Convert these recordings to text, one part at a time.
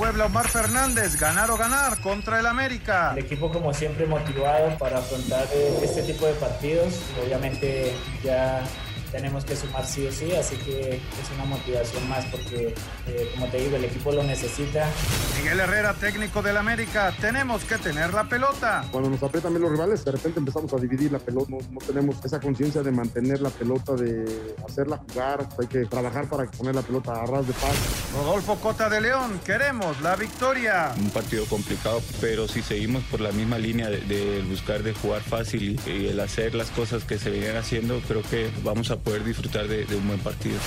Puebla Omar Fernández, ganar o ganar contra el América. El equipo como siempre motivado para afrontar eh, este tipo de partidos. Obviamente ya tenemos que sumar sí o sí, así que es una motivación más porque, eh, como te digo, el equipo lo necesita. Miguel Herrera, técnico del América, tenemos que tener la pelota. Cuando nos aprietan bien los rivales, de repente empezamos a dividir la pelota, no, tenemos esa conciencia de mantener la pelota, de hacerla jugar, hay que trabajar para poner la pelota a ras de paz. Rodolfo Cota de León, queremos la victoria. Un partido complicado, pero si seguimos por la misma línea de, buscar de jugar fácil y, el hacer las cosas que se venían haciendo, creo que vamos a poder disfrutar de, un buen partido.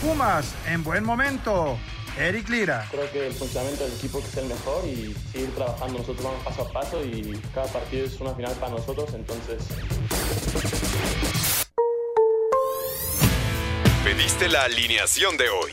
Pumas, en buen momento. Eric Lira. Creo que el funcionamiento del equipo es el mejor y seguir trabajando. Nosotros vamos paso a paso y cada partido es una final para nosotros, entonces. Pediste la alineación de hoy.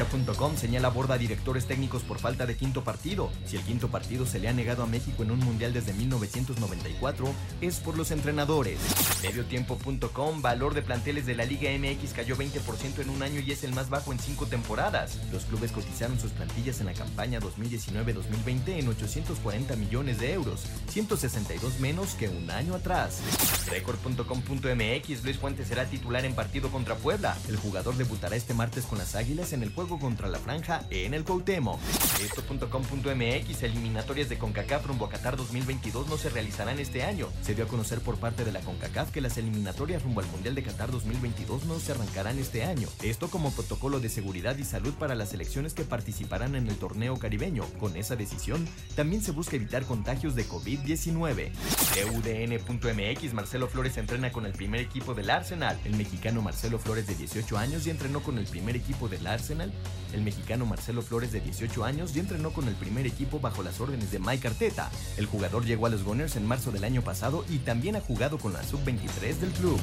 Cancha.com señala borda directores técnicos por falta de quinto partido. Si el quinto partido se le ha negado a México en un mundial desde 1994, es por los entrenadores. Mediotiempo.com, valor de planteles de la Liga MX cayó 20% en un año y es el más bajo en cinco temporadas. Los clubes cotizaron sus plantillas en la campaña 2019-2020 en 840 millones de euros, 162 menos que un año atrás. Record.com.mx, Luis Fuentes será titular en partido contra Puebla. El jugador debutará este martes con las Águilas en el juego contra la Franja en el Cuauhtémoc. Esto.com.mx, eliminatorias de CONCACAF rumbo a Qatar 2022 no se realizarán este año. Se dio a conocer por parte de la CONCACAF que las eliminatorias rumbo al Mundial de Qatar 2022 no se arrancarán este año. Esto como protocolo de seguridad y salud para las selecciones que participarán en el torneo caribeño. Con esa decisión, también se busca evitar contagios de COVID-19. EUDN.mx, Marcelo Flores entrena con el primer equipo del Arsenal. El mexicano Marcelo Flores de 18 años y entrenó con el primer equipo del Arsenal el mexicano Marcelo Flores, de 18 años, ya entrenó con el primer equipo bajo las órdenes de Mike Arteta. El jugador llegó a los Gunners en marzo del año pasado y también ha jugado con la sub-23 del club.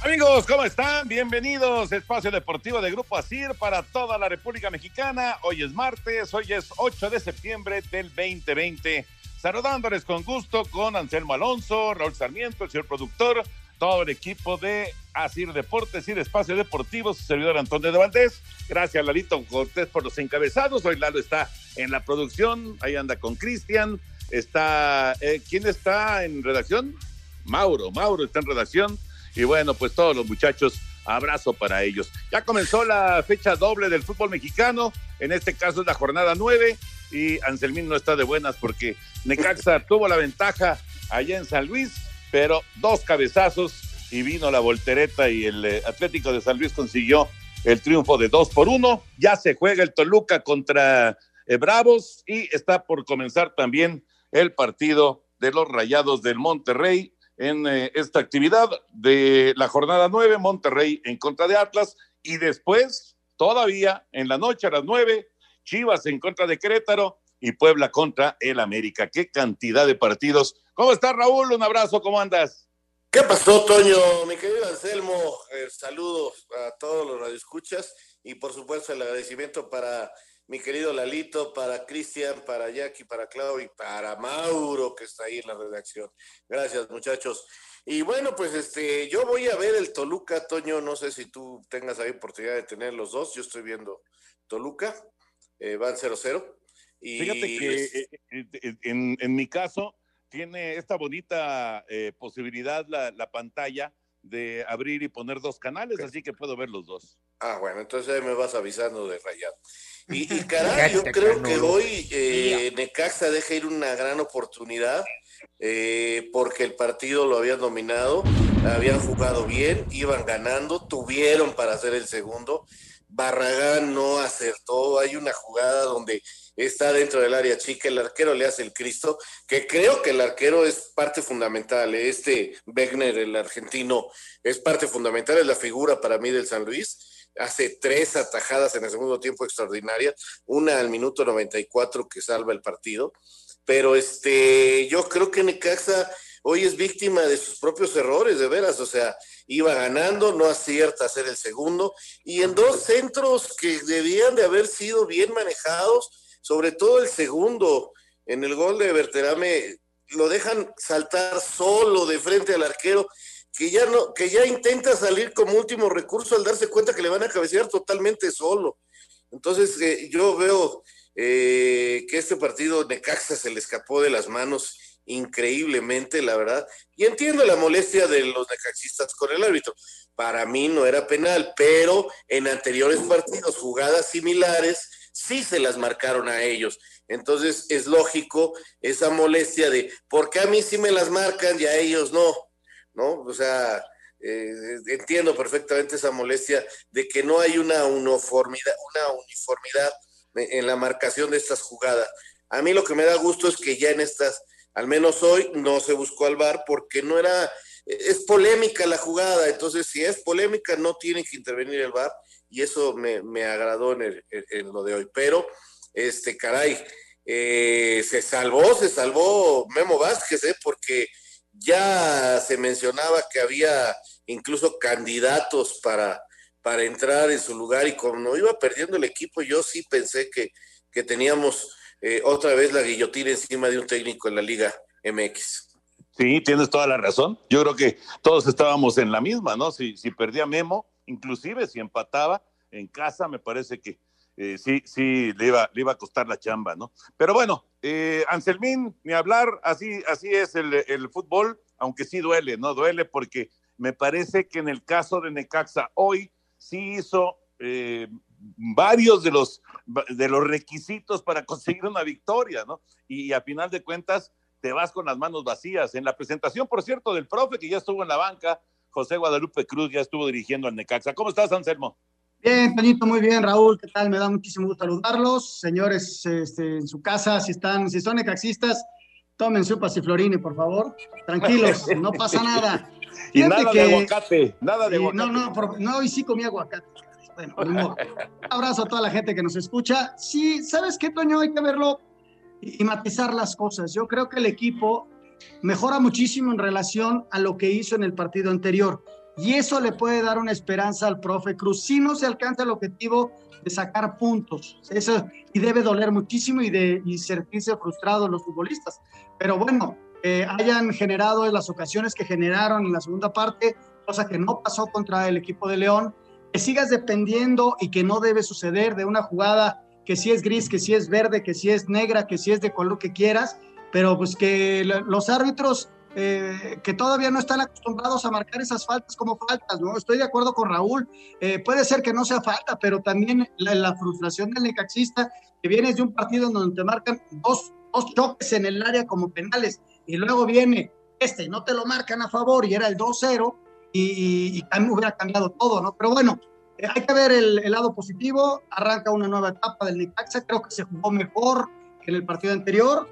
Amigos, ¿cómo están? Bienvenidos. Espacio Deportivo de Grupo ASIR para toda la República Mexicana. Hoy es martes, hoy es 8 de septiembre del 2020. Saludándoles con gusto con Anselmo Alonso, Raúl Sarmiento, el señor productor, todo el equipo de ASIR Deportes y Espacio Deportivo, su servidor Antonio de Valdés. Gracias, Lalito Cortés, por los encabezados. Hoy Lalo está en la producción, ahí anda con Cristian. Está, eh, ¿quién está en redacción? Mauro, Mauro está en redacción y bueno, pues todos los muchachos, abrazo para ellos. Ya comenzó la fecha doble del fútbol mexicano, en este caso es la jornada nueve, y Anselmín no está de buenas porque Necaxa tuvo la ventaja allá en San Luis, pero dos cabezazos y vino la voltereta y el eh, Atlético de San Luis consiguió el triunfo de dos por uno. Ya se juega el Toluca contra eh, Bravos y está por comenzar también el partido de los Rayados del Monterrey en eh, esta actividad de la jornada 9, Monterrey en contra de Atlas, y después, todavía en la noche a las 9, Chivas en contra de Querétaro y Puebla contra el América. Qué cantidad de partidos. ¿Cómo estás, Raúl? Un abrazo, ¿cómo andas? ¿Qué pasó, Toño? Mi querido Anselmo, eh, saludos a todos los radioescuchas y por supuesto el agradecimiento para mi querido Lalito, para Cristian, para Jackie, para Clau y para Mauro, que está ahí en la redacción. Gracias, muchachos. Y bueno, pues este, yo voy a ver el Toluca, Toño, no sé si tú tengas ahí oportunidad de tener los dos, yo estoy viendo Toluca, eh, van 0-0. Y Fíjate que eh, eh, en, mi caso tiene esta bonita posibilidad la, la pantalla de abrir y poner dos canales, así que puedo ver los dos. Ah, bueno, entonces me vas avisando de rayado. Y, y caray, yo creo que hoy eh, Necaxa deja ir una gran oportunidad eh, porque el partido lo habían dominado, habían jugado bien, iban ganando, tuvieron para hacer el segundo, Barragán no acertó. Hay una jugada donde está dentro del área chica, el arquero le hace el Cristo, que creo que el arquero es parte fundamental. ¿eh? Este Wegner, el argentino, es parte fundamental, es la figura para mí del San Luis. Hace tres atajadas en el segundo tiempo extraordinarias, una al minuto 94 que salva el partido. Pero este, yo creo que Necaxa hoy es víctima de sus propios errores, de veras, o sea, iba ganando, no acierta a hacer el segundo, y en dos centros que debían de haber sido bien manejados, sobre todo el segundo, en el gol de Berterame, lo dejan saltar solo de frente al arquero, que ya no, que ya intenta salir como último recurso al darse cuenta que le van a cabecear totalmente solo. Entonces, eh, yo veo eh, que este partido Necaxa se le escapó de las manos increíblemente, la verdad. Y entiendo la molestia de los necaxistas con el árbitro. Para mí no era penal, pero en anteriores partidos, jugadas similares, sí se las marcaron a ellos. Entonces es lógico esa molestia de, ¿por qué a mí sí me las marcan y a ellos no? ¿No? O sea, eh, entiendo perfectamente esa molestia de que no hay una uniformidad, una uniformidad en la marcación de estas jugadas. A mí lo que me da gusto es que ya en estas al menos hoy no se buscó al VAR porque no era, es polémica la jugada, entonces si es polémica no tiene que intervenir el VAR y eso me, agradó en, lo de hoy. Pero, este, caray, eh, se salvó, se salvó Memo Vázquez, ¿eh? porque ya se mencionaba que había incluso candidatos para, para entrar en su lugar y como iba perdiendo el equipo, yo sí pensé que, que teníamos eh, otra vez la guillotina encima de un técnico en la Liga MX. Sí, tienes toda la razón. Yo creo que todos estábamos en la misma, ¿no? Si, si perdía Memo, inclusive si empataba en casa, me parece que eh, sí, sí, le iba, le iba a costar la chamba, ¿no? Pero bueno, eh, Anselmín, ni hablar, así, así es el, fútbol, aunque sí duele, ¿no? Duele porque me parece que en el caso de Necaxa hoy sí hizo eh, varios de los, de los requisitos para conseguir una victoria, ¿no? Y, a final de cuentas te vas con las manos vacías. En la presentación, por cierto, del profe que ya estuvo en la banca, José Guadalupe Cruz ya estuvo dirigiendo al Necaxa. ¿Cómo estás, Anselmo? Bien, Toñito, muy bien, Raúl, ¿qué tal? Me da muchísimo gusto saludarlos. Señores, este, en su casa, si están, si son necaxistas, tomen su pasiflorini, por favor. Tranquilos, no pasa nada. y nada de aguacate, nada de aguacate. No, no, no, hoy sí comí aguacate. Bueno, un abrazo a toda la gente que nos escucha. Sí, ¿sabes qué, Toño? Hay que verlo y, matizar las cosas. Yo creo que el equipo mejora muchísimo en relación a lo que hizo en el partido anterior. Y eso le puede dar una esperanza al profe Cruz. Si no se alcanza el objetivo de sacar puntos, eso, y debe doler muchísimo y, de, y sentirse frustrados los futbolistas. Pero bueno, eh, hayan generado las ocasiones que generaron en la segunda parte, cosa que no pasó contra el equipo de León, que sigas dependiendo y que no debe suceder de una jugada que si es gris, que si es verde, que si es negra, que si es de color que quieras, pero pues que los árbitros eh, que todavía no están acostumbrados a marcar esas faltas como faltas, ¿no? Estoy de acuerdo con Raúl, eh, puede ser que no sea falta, pero también la, frustración del necaxista, que vienes de un partido en donde te marcan dos, dos choques en el área como penales, y luego viene este, y no te lo marcan a favor, y era el 2-0, y, también hubiera cambiado todo, ¿no? Pero bueno, eh, hay que ver el, lado positivo, arranca una nueva etapa del Necaxa, creo que se jugó mejor que en el partido anterior.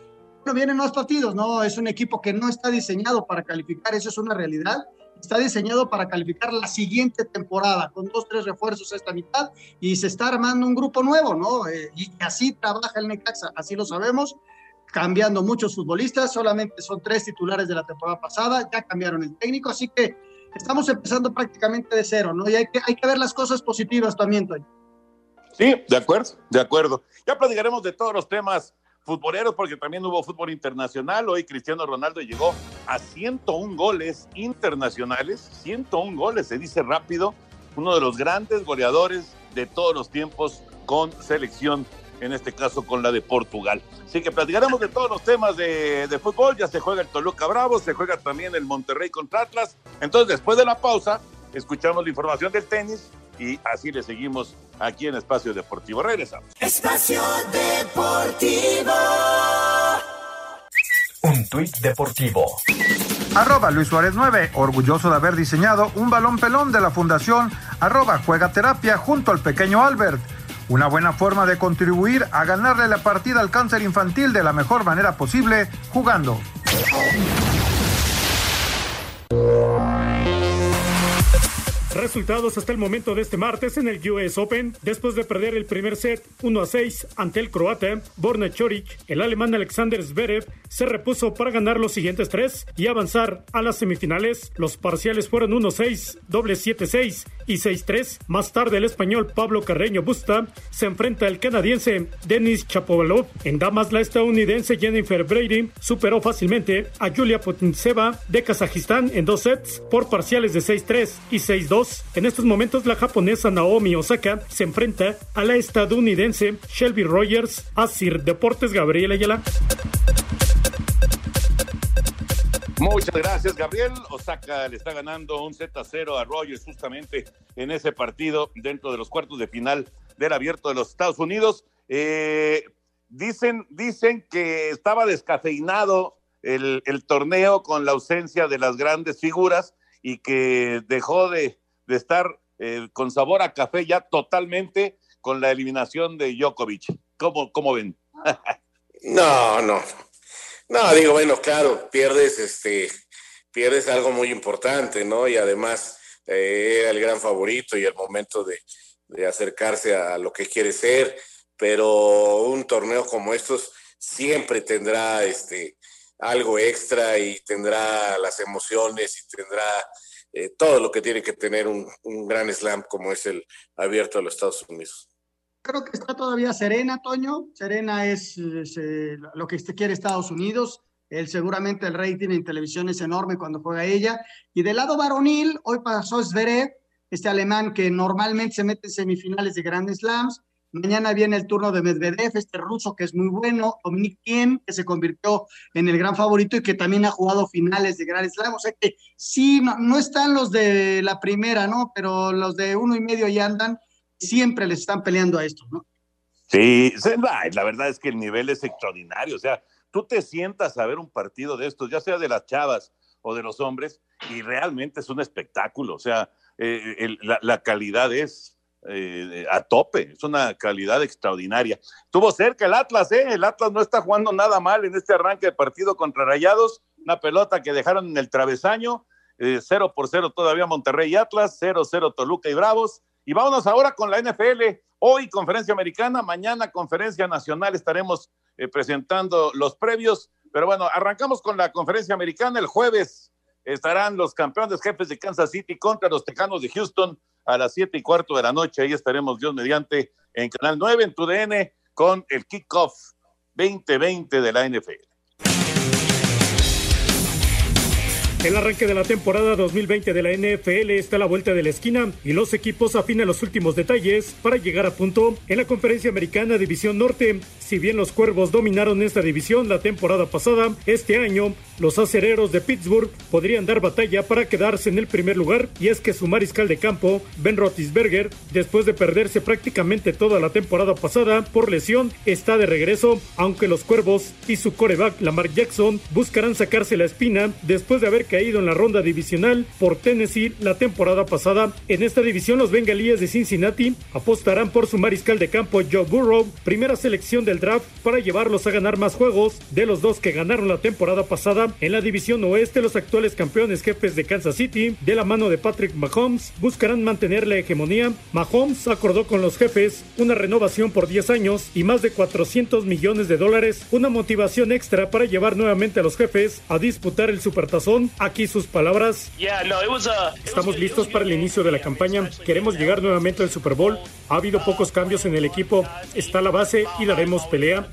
Vienen más partidos, ¿no? Es un equipo que no está diseñado para calificar, eso es una realidad. Está diseñado para calificar la siguiente temporada, con dos, tres refuerzos a esta mitad, y se está armando un grupo nuevo, ¿no? Eh, y así trabaja el Necaxa, así lo sabemos cambiando muchos futbolistas, solamente son tres titulares de la temporada pasada, ya cambiaron el técnico, así que estamos empezando prácticamente de cero, ¿no? Y hay que, hay que ver las cosas positivas también, Toño. Sí, de acuerdo, de acuerdo. Ya platicaremos de todos los temas futboleros porque también hubo fútbol internacional. Hoy Cristiano Ronaldo llegó a 101 goles internacionales, 101 goles, se dice rápido, uno de los grandes goleadores de todos los tiempos con selección en este caso con la de Portugal. Así que platicaremos de todos los temas de, fútbol, ya se juega el Toluca Bravo, se juega también el Monterrey contra Atlas. Entonces, después de la pausa, escuchamos la información del tenis y así le seguimos aquí en Espacio Deportivo. Regresamos. Espacio Deportivo. Un tuit deportivo. Arroba Luis Suárez 9, orgulloso de haber diseñado un balón pelón de la Fundación arroba juega terapia junto al pequeño Albert. Una buena forma de contribuir a ganarle la partida al cáncer infantil de la mejor manera posible, jugando. Resultados hasta el momento de este martes en el US Open. Después de perder el primer set 1 a 6 ante el croata Borna Choric, el alemán Alexander Zverev se repuso para ganar los siguientes tres y avanzar a las semifinales. Los parciales fueron 1-6, doble 7-6 y 6-3. Más tarde el español Pablo Carreño Busta se enfrenta al canadiense Denis Chapovalov. En damas la estadounidense Jennifer Brady superó fácilmente a Julia Putintseva de Kazajistán en dos sets por parciales de 6-3 y 6-2. En estos momentos la japonesa Naomi Osaka se enfrenta a la estadounidense Shelby Rogers. Asir Deportes Gabriel Ayala. Muchas gracias, Gabriel. Osaka le está ganando un Z 0 a Rogers justamente en ese partido dentro de los cuartos de final del abierto de los Estados Unidos. Eh, dicen, dicen que estaba descafeinado el torneo con la ausencia de las grandes figuras y que dejó de, de estar eh, con sabor a café ya totalmente con la eliminación de Djokovic. ¿Cómo, cómo ven? no, no. No, digo, bueno, claro, pierdes, este, pierdes algo muy importante, ¿no? Y además eh, era el gran favorito y el momento de, de acercarse a lo que quiere ser, pero un torneo como estos siempre tendrá este algo extra y tendrá las emociones y tendrá eh, todo lo que tiene que tener un, gran slam como es el abierto a los Estados Unidos. Creo que está todavía Serena, Toño. Serena es, eh, lo que quiere Estados Unidos. Él seguramente el rating en televisión es enorme cuando juega ella. Y del lado varonil, hoy pasó Zverev, este alemán que normalmente se mete en semifinales de Grand Slams. Mañana viene el turno de Medvedev, este ruso que es muy bueno, Dominic Thiem, que se convirtió en el gran favorito y que también ha jugado finales de Grand Slam. O sea que sí, no, no están los de la primera, ¿no? Pero los de uno y medio ya andan, siempre les están peleando a estos, ¿no? Sí, la verdad es que el nivel es extraordinario. O sea, tú te sientas a ver un partido de estos, ya sea de las chavas o de los hombres, y realmente es un espectáculo. O sea, eh, la calidad es eh, a tope, es una calidad extraordinaria. Estuvo cerca el Atlas, ¿eh? El Atlas no está jugando nada mal en este arranque de partido contra Rayados, una pelota que dejaron en el travesaño, eh, 0 por 0 todavía Monterrey y Atlas, 0-0 Toluca y Bravos. Y vámonos ahora con la NFL. Hoy conferencia americana, mañana conferencia nacional estaremos eh, presentando los previos. Pero bueno, arrancamos con la conferencia americana el jueves. Estarán los campeones jefes de Kansas City contra los Tejanos de Houston a las siete y cuarto de la noche. Ahí estaremos, Dios mediante, en Canal 9, en tu DN, con el kickoff 2020 de la NFL. El arranque de la temporada 2020 de la NFL está a la vuelta de la esquina y los equipos afinan los últimos detalles para llegar a punto en la conferencia americana División Norte. Si bien los Cuervos dominaron esta división la temporada pasada, este año los acereros de Pittsburgh podrían dar batalla para quedarse en el primer lugar y es que su mariscal de campo, Ben Roethlisberger, después de perderse prácticamente toda la temporada pasada por lesión, está de regreso, aunque los Cuervos y su coreback Lamar Jackson buscarán sacarse la espina después de haber caído en la ronda divisional por Tennessee la temporada pasada. En esta división los bengalíes de Cincinnati apostarán por su mariscal de campo Joe Burrow, primera selección del draft para llevarlos a ganar más juegos de los dos que ganaron la temporada pasada. En la división oeste, los actuales campeones jefes de Kansas City, de la mano de Patrick Mahomes, buscarán mantener la hegemonía. Mahomes acordó con los jefes una renovación por 10 años y más de 400 millones de dólares, una motivación extra para llevar nuevamente a los jefes a disputar el supertazón. Aquí sus palabras. Estamos listos para el inicio de la campaña. Queremos llegar nuevamente al Super Bowl. Ha habido pocos cambios en el equipo. Está la base y daremos pelea.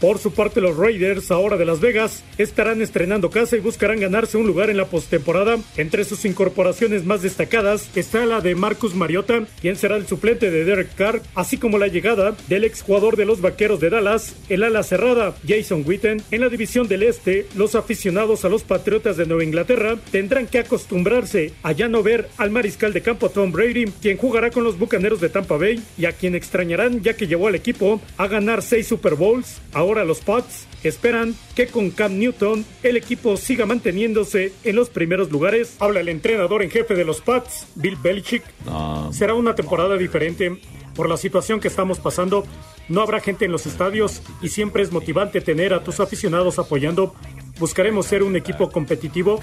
Por su parte, los Raiders, ahora de Las Vegas, estarán estrenando casa y buscarán ganarse un lugar en la postemporada. Entre sus incorporaciones más destacadas está la de Marcus Mariota, quien será el suplente de Derek Carr, así como la llegada del exjugador de los Vaqueros de Dallas, el ala cerrada Jason Witten. En la división del Este, los aficionados a los Patriotas Patriotas de Nueva Inglaterra tendrán que acostumbrarse a ya no ver al mariscal de campo Tom Brady, quien jugará con los Bucaneros de Tampa Bay y a quien extrañarán ya que llevó al equipo a ganar seis Super Bowls. Ahora los Pats esperan que con Cam Newton el equipo siga manteniéndose en los primeros lugares. Habla el entrenador en jefe de los Pats, Bill Belichick. Será una temporada diferente por la situación que estamos pasando. No habrá gente en los estadios y siempre es motivante tener a tus aficionados apoyando buscaremos ser un equipo competitivo.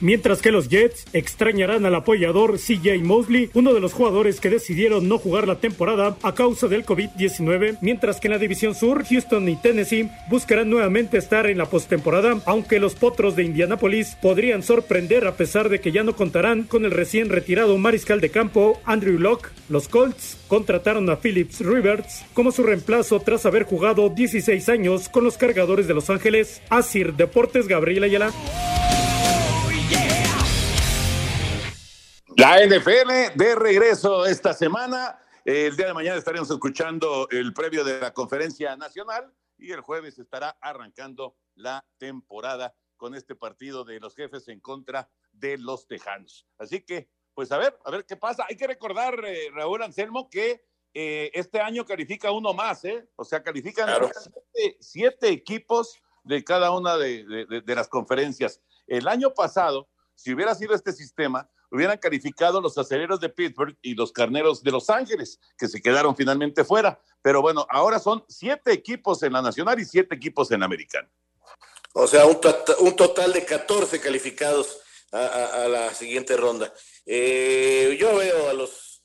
Mientras que los Jets extrañarán al apoyador CJ Mosley, uno de los jugadores que decidieron no jugar la temporada a causa del COVID-19, mientras que en la división sur, Houston y Tennessee buscarán nuevamente estar en la postemporada, aunque los potros de Indianapolis podrían sorprender a pesar de que ya no contarán con el recién retirado mariscal de campo Andrew Locke. Los Colts contrataron a Phillips Rivers como su reemplazo tras haber jugado 16 años con los cargadores de Los Ángeles. Así Deportes, Gabriela Ayala. La NFL de regreso esta semana. El día de mañana estaremos escuchando el previo de la conferencia nacional y el jueves estará arrancando la temporada con este partido de los jefes en contra de los tejanos. Así que, pues a ver, a ver qué pasa. Hay que recordar, eh, Raúl Anselmo, que eh, este año califica uno más, ¿eh? O sea, califican siete, equipos de cada una de, las conferencias. El año pasado, si hubiera sido este sistema, hubieran calificado los aceleros de Pittsburgh y los carneros de Los Ángeles, que se quedaron finalmente fuera. Pero bueno, ahora son siete equipos en la nacional y siete equipos en la americana. O sea, un, tota-, total de 14 calificados a, la siguiente ronda. Eh, yo veo a los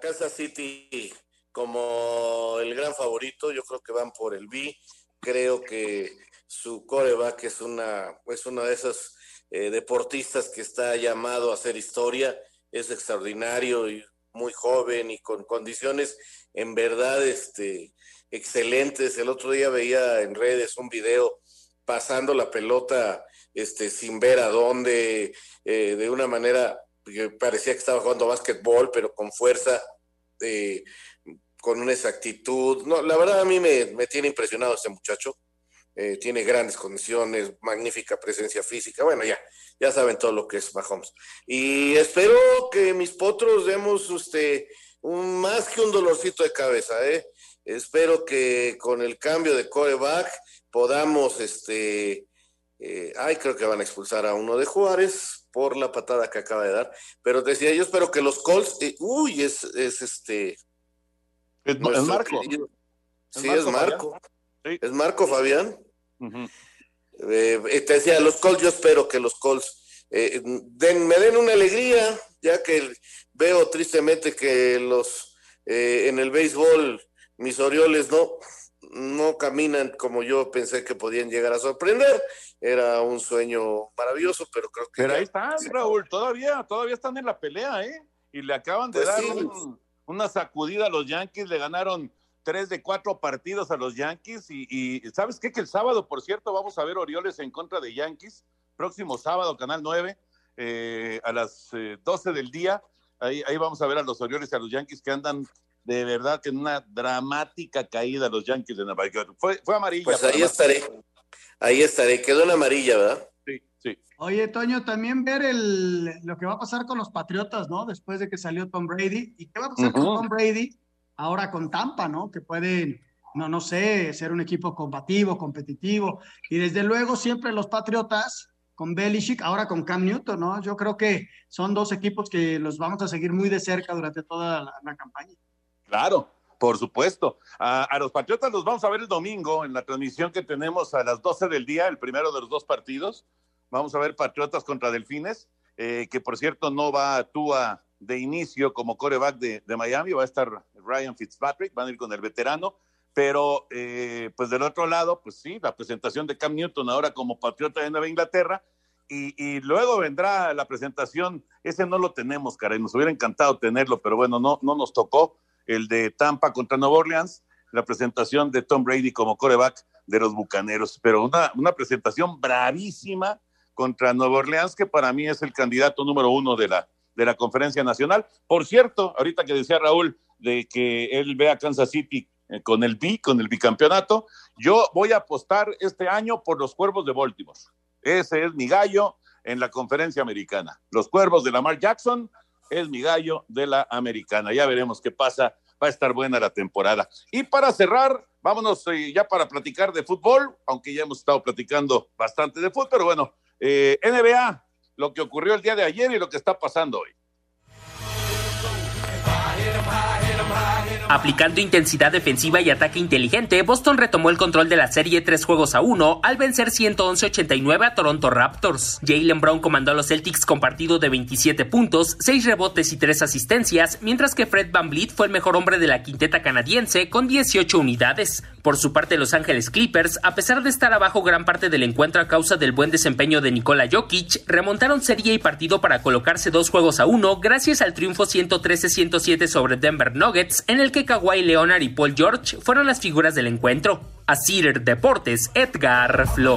Kansas City como el gran favorito. Yo creo que van por el B. Creo que su coreback es una, pues una de esas eh, deportistas que está llamado a hacer historia, es extraordinario y muy joven y con condiciones en verdad este, excelentes. El otro día veía en redes un video pasando la pelota este, sin ver a dónde, eh, de una manera que parecía que estaba jugando básquetbol, pero con fuerza, eh, con una exactitud. No, la verdad a mí me, me tiene impresionado este muchacho. Eh, tiene grandes condiciones, magnífica presencia física. Bueno, ya, ya saben todo lo que es Mahomes. Y espero que mis potros demos este, un, más que un dolorcito de cabeza. ¿eh? Espero que con el cambio de coreback podamos, este, eh, ay, creo que van a expulsar a uno de Juárez por la patada que acaba de dar. Pero decía yo, espero que los Colts, eh, uy, es, es este. Es, Marco. Sí, es Marco. Es Marco Fabián. Eh, te decía, los Colts, yo espero que los Colts eh, me den una alegría, ya que veo tristemente que los eh, en el béisbol mis Orioles no, no caminan como yo pensé que podían llegar a sorprender. Era un sueño maravilloso, pero creo que. Pero ahí están, Raúl, todavía, todavía están en la pelea, ¿eh? Y le acaban de pues dar una sacudida a los Yankees, le ganaron tres de cuatro partidos a los Yankees y, ¿sabes qué? Que el sábado, por cierto, vamos a ver Orioles en contra de Yankees, próximo sábado, Canal 9, eh, a las 12 eh, del día. Ahí, ahí vamos a ver a los Orioles y a los Yankees que andan de verdad que en una dramática caída los Yankees de Nueva York. Fue, fue amarilla. Pues ahí estaré, ahí estaré, quedó en amarilla, ¿verdad? Sí, sí. Oye, Toño, también ver el, lo que va a pasar con los Patriotas, ¿no? Después de que salió Tom Brady. ¿Y qué va a pasar con Tom Brady? Ahora con Tampa, ¿no? Que pueden, no, no sé, ser un equipo combativo, competitivo. Y desde luego siempre los Patriotas con Belichick, ahora con Cam Newton, ¿no? Yo creo que son dos equipos que los vamos a seguir muy de cerca durante toda la, campaña. Claro, por supuesto. A, los Patriotas los vamos a ver el domingo en la transmisión que tenemos a las 12 del día, el primero de los dos partidos. Vamos a ver Patriotas contra Delfines, eh, que por cierto no va a de inicio como coreback de, de, Miami, va a estar Ryan Fitzpatrick, van a ir con el veterano, pero eh, pues del otro lado, pues sí, la presentación de Cam Newton ahora como patriota de Nueva Inglaterra, y, y luego vendrá la presentación, ese no lo tenemos, caray, nos hubiera encantado tenerlo, pero bueno, no, no nos tocó, el de Tampa contra Nueva Orleans, la presentación de Tom Brady como coreback de los Bucaneros, pero una, una presentación bravísima contra Nueva Orleans, que para mí es el candidato número uno de la, de la Conferencia Nacional. Por cierto, ahorita que decía Raúl de que él ve a Kansas City eh, con el B, con el bicampeonato, yo voy a apostar este año por los Cuervos de Baltimore. Ese es mi gallo en la conferencia americana. Los cuervos de Lamar Jackson es mi gallo de la americana. Ya veremos qué pasa. Va a estar buena la temporada. Y para cerrar, vámonos eh, ya para platicar de fútbol, aunque ya hemos estado platicando bastante de fútbol, pero bueno, eh, NBA, lo que ocurrió el día de ayer y lo que está pasando hoy. Aplicando intensidad defensiva y ataque inteligente, Boston retomó el control de la serie tres juegos a uno al vencer 111-89 a Toronto Raptors. Jalen Brown comandó a los Celtics con partido de 27 puntos, 6 rebotes y 3 asistencias, mientras que Fred Van Vliet fue el mejor hombre de la quinteta canadiense con 18 unidades. Por su parte, Los Ángeles Clippers, a pesar de estar abajo gran parte del encuentro a causa del buen desempeño de Nikola Jokic, remontaron serie y partido para colocarse dos juegos a uno gracias al triunfo 113-107 sobre Denver Nuggets, en el que Kawhi Leonard y Paul George fueron las figuras del encuentro. A Cider Deportes, Edgar Flo.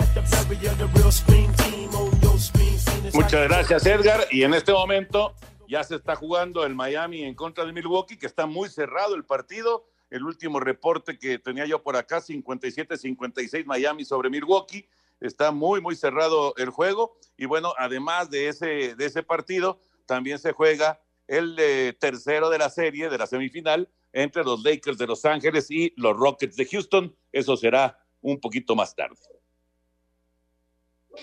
Muchas gracias, Edgar. Y en este momento ya se está jugando el Miami en contra de Milwaukee, que está muy cerrado el partido. El último reporte que tenía yo por acá, 57-56 Miami sobre Milwaukee. Está muy, muy cerrado el juego. Y bueno, además de ese, de ese partido, también se juega el eh, tercero de la serie, de la semifinal, entre los Lakers de Los Ángeles y los Rockets de Houston. Eso será un poquito más tarde.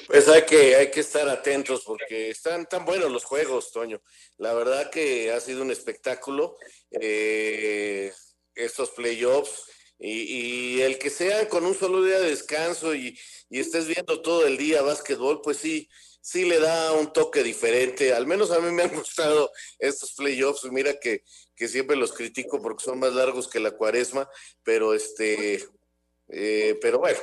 Pues hay que, hay que estar atentos porque están tan buenos los juegos, Toño. La verdad que ha sido un espectáculo eh, estos playoffs y, el que sean con un solo día de descanso y, y estés viendo todo el día básquetbol, pues sí, sí le da un toque diferente. Al menos a mí me han gustado estos playoffs. Mira que, que siempre los critico porque son más largos que la cuaresma, pero este, eh, pero bueno,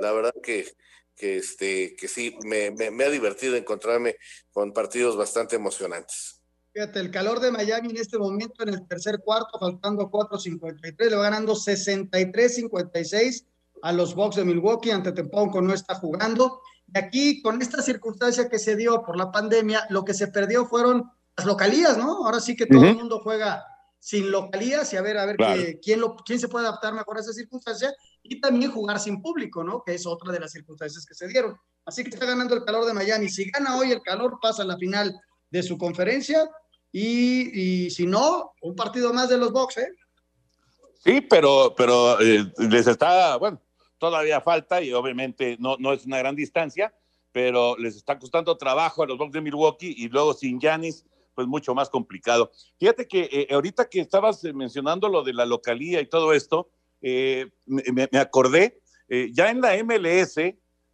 la verdad que, que este, que sí, me, ha divertido encontrarme con partidos bastante emocionantes. Fíjate, el calor de Miami en este momento, en el tercer cuarto, faltando 4.53, le va ganando 63-56 a los Bucks de Milwaukee, ante Temponco no está jugando. Y aquí, con esta circunstancia que se dio por la pandemia, lo que se perdió fueron las localías, ¿no? Ahora sí que todo el mundo juega sin localías y a ver, a ver quién, lo, quién se puede adaptar mejor a esa circunstancia y también jugar sin público, ¿no? Que es otra de las circunstancias que se dieron. Así que está ganando el calor de Miami. Si gana hoy el calor, pasa a la final de su conferencia y, si no, un partido más de los Bucks, ¿eh? Sí, pero, pero eh, les está, bueno, todavía falta y obviamente no, no es una gran distancia, pero les está costando trabajo a los Bucks de Milwaukee y luego sin Yanis, pues mucho más complicado. Fíjate que eh, ahorita que estabas eh, mencionando lo de la localía y todo esto, eh, me, me, acordé, ya en la MLS,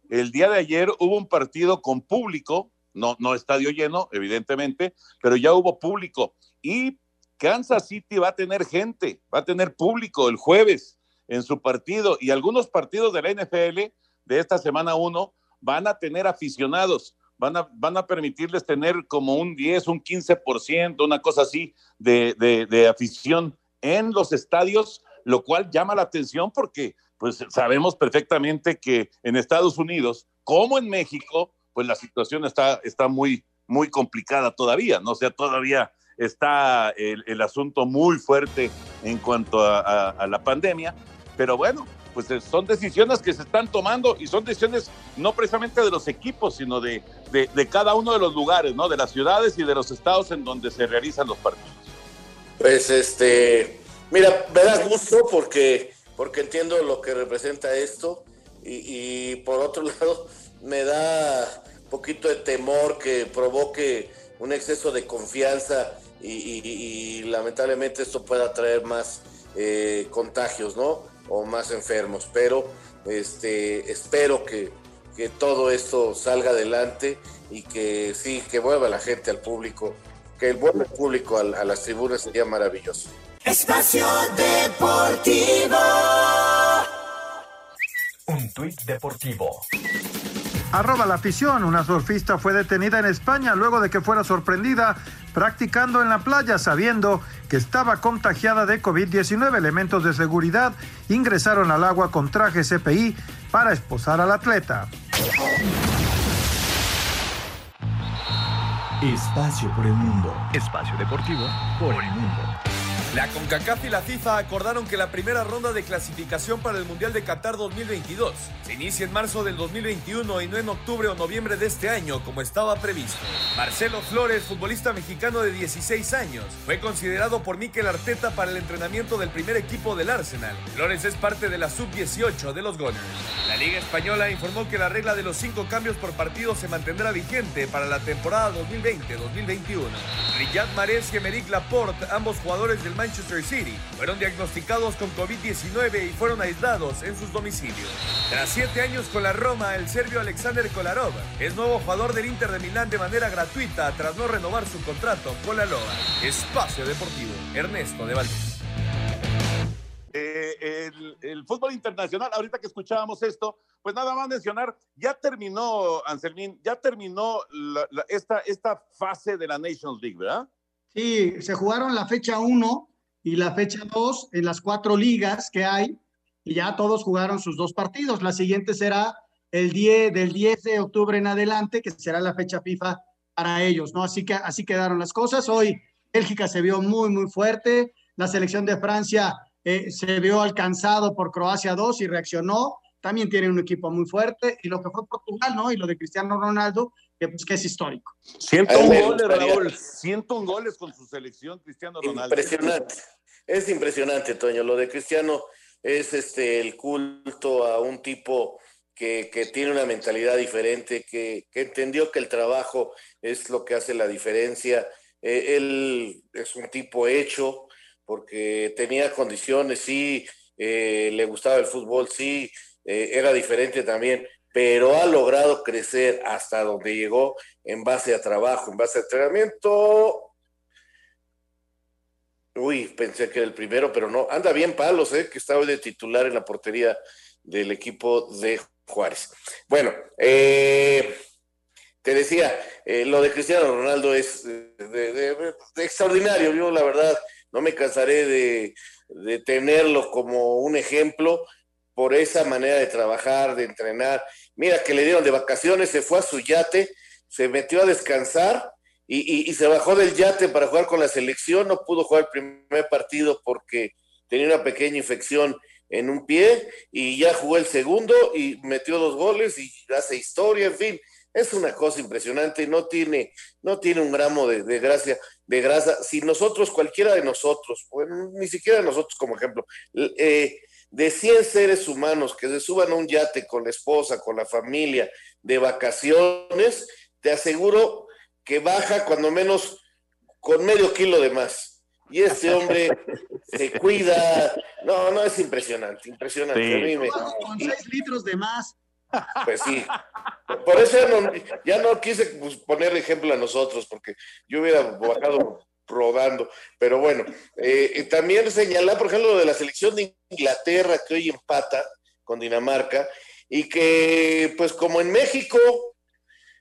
el día de ayer hubo un partido con público, no, no estadio lleno, evidentemente, pero ya hubo público y Kansas City va a tener gente, va a tener público el jueves en su partido y algunos partidos de la NFL de esta semana 1 van a tener aficionados, van a, van a permitirles tener como un 10, un 15%, una cosa así de, de, afición en los estadios, lo cual llama la atención porque pues sabemos perfectamente que en Estados Unidos, como en México, pues la situación está, está muy, muy complicada todavía, ¿no? O sea, todavía está el, el asunto muy fuerte en cuanto a, a la pandemia, pero bueno, pues eh, son decisiones que se están tomando y son decisiones no precisamente de los equipos, sino de, de, cada uno de los lugares, ¿no? De las ciudades y de los estados en donde se realizan los partidos. Pues este, mira, me da gusto porque, porque entiendo lo que representa esto y, por otro lado me da un poquito de temor que provoque un exceso de confianza y, lamentablemente esto pueda traer más eh, contagios, ¿no? O más enfermos, pero este, espero que, que todo esto salga adelante y que sí, que vuelva la gente al público, que el vuelva público a, a las tribunas sería maravilloso. Espacio Deportivo. Un tuit deportivo. Arroba la afición, una surfista fue detenida en España luego de que fuera sorprendida practicando en la playa sabiendo que estaba contagiada de COVID-19. Elementos de seguridad ingresaron al agua con traje CPI para esposar al atleta. Espacio por el mundo. Espacio deportivo por el mundo. La CONCACAF y la FIFA acordaron que la primera ronda de clasificación para el Mundial de Qatar 2022 se inicia en marzo del 2021 y no en octubre o noviembre de este año como estaba previsto. Marcelo Flores, futbolista mexicano de 16 años, fue considerado por Mikel Arteta para el entrenamiento del primer equipo del Arsenal. Flores es parte de la sub-18 de los Gunners. La Liga Española informó que la regla de los cinco cambios por partido se mantendrá vigente para la temporada 2020-2021. Riyad Mahrez y Laporte, ambos jugadores del Manchester City, fueron diagnosticados con COVID-19 y fueron aislados en sus domicilios. Tras siete años con la Roma, el serbio Alexander Kolarov es nuevo jugador del Inter de Milán de manera gratuita tras no renovar su contrato con la Loa. Espacio Deportivo, Ernesto de Valdés. Eh, el, el, fútbol internacional, ahorita que escuchábamos esto, pues nada más mencionar, ya terminó, Anselmín, ya terminó la, la, esta, esta fase de la Nations League, ¿verdad? Sí, se jugaron la fecha 1 y la fecha 2 en las cuatro ligas que hay, ya todos jugaron sus dos partidos. La siguiente será el 10, del 10 de octubre en adelante, que será la fecha FIFA para ellos, ¿no? Así que así quedaron las cosas. Hoy Bélgica se vio muy, muy fuerte. La selección de Francia eh, se vio alcanzado por Croacia 2 y reaccionó. También tiene un equipo muy fuerte. Y lo que fue Portugal, ¿no? Y lo de Cristiano Ronaldo, que, pues, que es histórico. 101 goles, Raúl. 101 goles con su selección, Cristiano Ronaldo. Impresionante. Es impresionante, Toño. Lo de Cristiano es este el culto a un tipo que, que tiene una mentalidad diferente, que, que, entendió que el trabajo es lo que hace la diferencia. Eh, él es un tipo hecho, porque tenía condiciones, sí, eh, le gustaba el fútbol, sí, eh, era diferente también, pero ha logrado crecer hasta donde llegó en base a trabajo, en base a entrenamiento. Uy, pensé que era el primero, pero no. Anda bien palos, ¿eh? que hoy de titular en la portería del equipo de Juárez. Bueno, eh, te decía, eh, lo de Cristiano Ronaldo es de, extraordinario. Yo, la verdad, no me cansaré de, de, tenerlo como un ejemplo por esa manera de trabajar, de entrenar. Mira que le dieron de vacaciones, se fue a su yate, se metió a descansar y, se bajó del yate para jugar con la selección. No pudo jugar el primer partido porque tenía una pequeña infección en un pie y ya jugó el segundo y metió dos goles y hace historia, en fin es una cosa impresionante, no tiene, no tiene un gramo de, de, gracia, de grasa. Si nosotros, cualquiera de nosotros, ni siquiera nosotros como ejemplo, eh, de 100 seres humanos que se suban a un yate con la esposa, con la familia, de vacaciones, te aseguro que baja cuando menos con medio kilo de más. Y este hombre se cuida. No, no, es impresionante, impresionante. Sí. A mí me, con 6 litros de más. Pues sí. Por eso ya no, ya no quise pues, poner ejemplo a nosotros, porque yo hubiera bajado rodando. Pero bueno, eh, también señalar, por ejemplo, lo de la selección de Inglaterra, que hoy empata con Dinamarca, y que, pues como en México,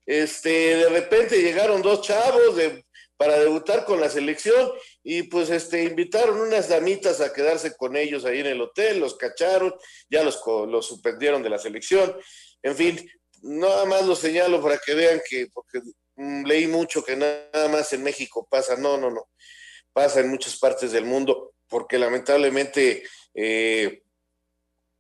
este, de repente llegaron dos chavos de, para debutar con la selección y pues este invitaron unas damitas a quedarse con ellos ahí en el hotel, los cacharon, ya los, los suspendieron de la selección, en fin, nada más lo señalo para que vean que, porque leí mucho que nada más en México pasa, no, no, no, pasa en muchas partes del mundo, porque lamentablemente eh,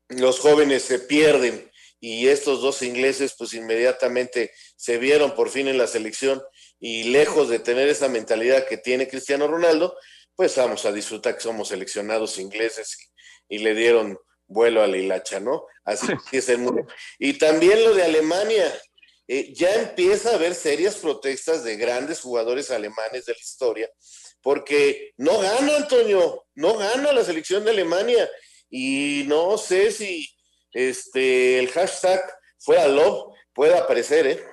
los jóvenes se pierden y estos dos ingleses pues inmediatamente se vieron por fin en la selección y lejos de tener esa mentalidad que tiene Cristiano Ronaldo, pues vamos a disfrutar que somos seleccionados ingleses y, y le dieron vuelo a la hilacha, ¿no? Así es el mundo. Y también lo de Alemania, eh, ya empieza a haber serias protestas de grandes jugadores alemanes de la historia, porque no gana, Antonio, no gana la selección de Alemania, y no sé si este el hashtag fuera love pueda aparecer, ¿eh?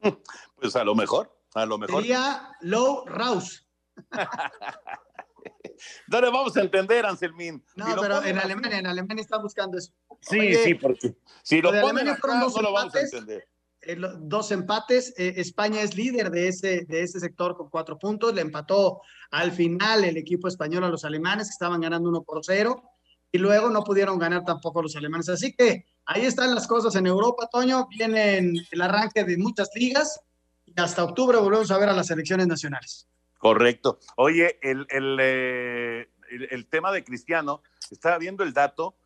Pues a lo mejor. A lo mejor. Sería Low Rouse. no le vamos a entender, Anselmín. No, si pero en Alemania, en Alemania está buscando eso. Sí, Oye, sí, porque si lo, lo ponen acá, no lo vamos a entender. Eh, dos empates. Eh, España es líder de ese, de ese sector con cuatro puntos. Le empató al final el equipo español a los alemanes, que estaban ganando uno por cero. Y luego no pudieron ganar tampoco los alemanes. Así que ahí están las cosas en Europa, Toño. Vienen el arranque de muchas ligas y hasta octubre volvemos a ver a las elecciones nacionales. Correcto. Oye, el, el, eh, el, tema de Cristiano, estaba viendo el dato,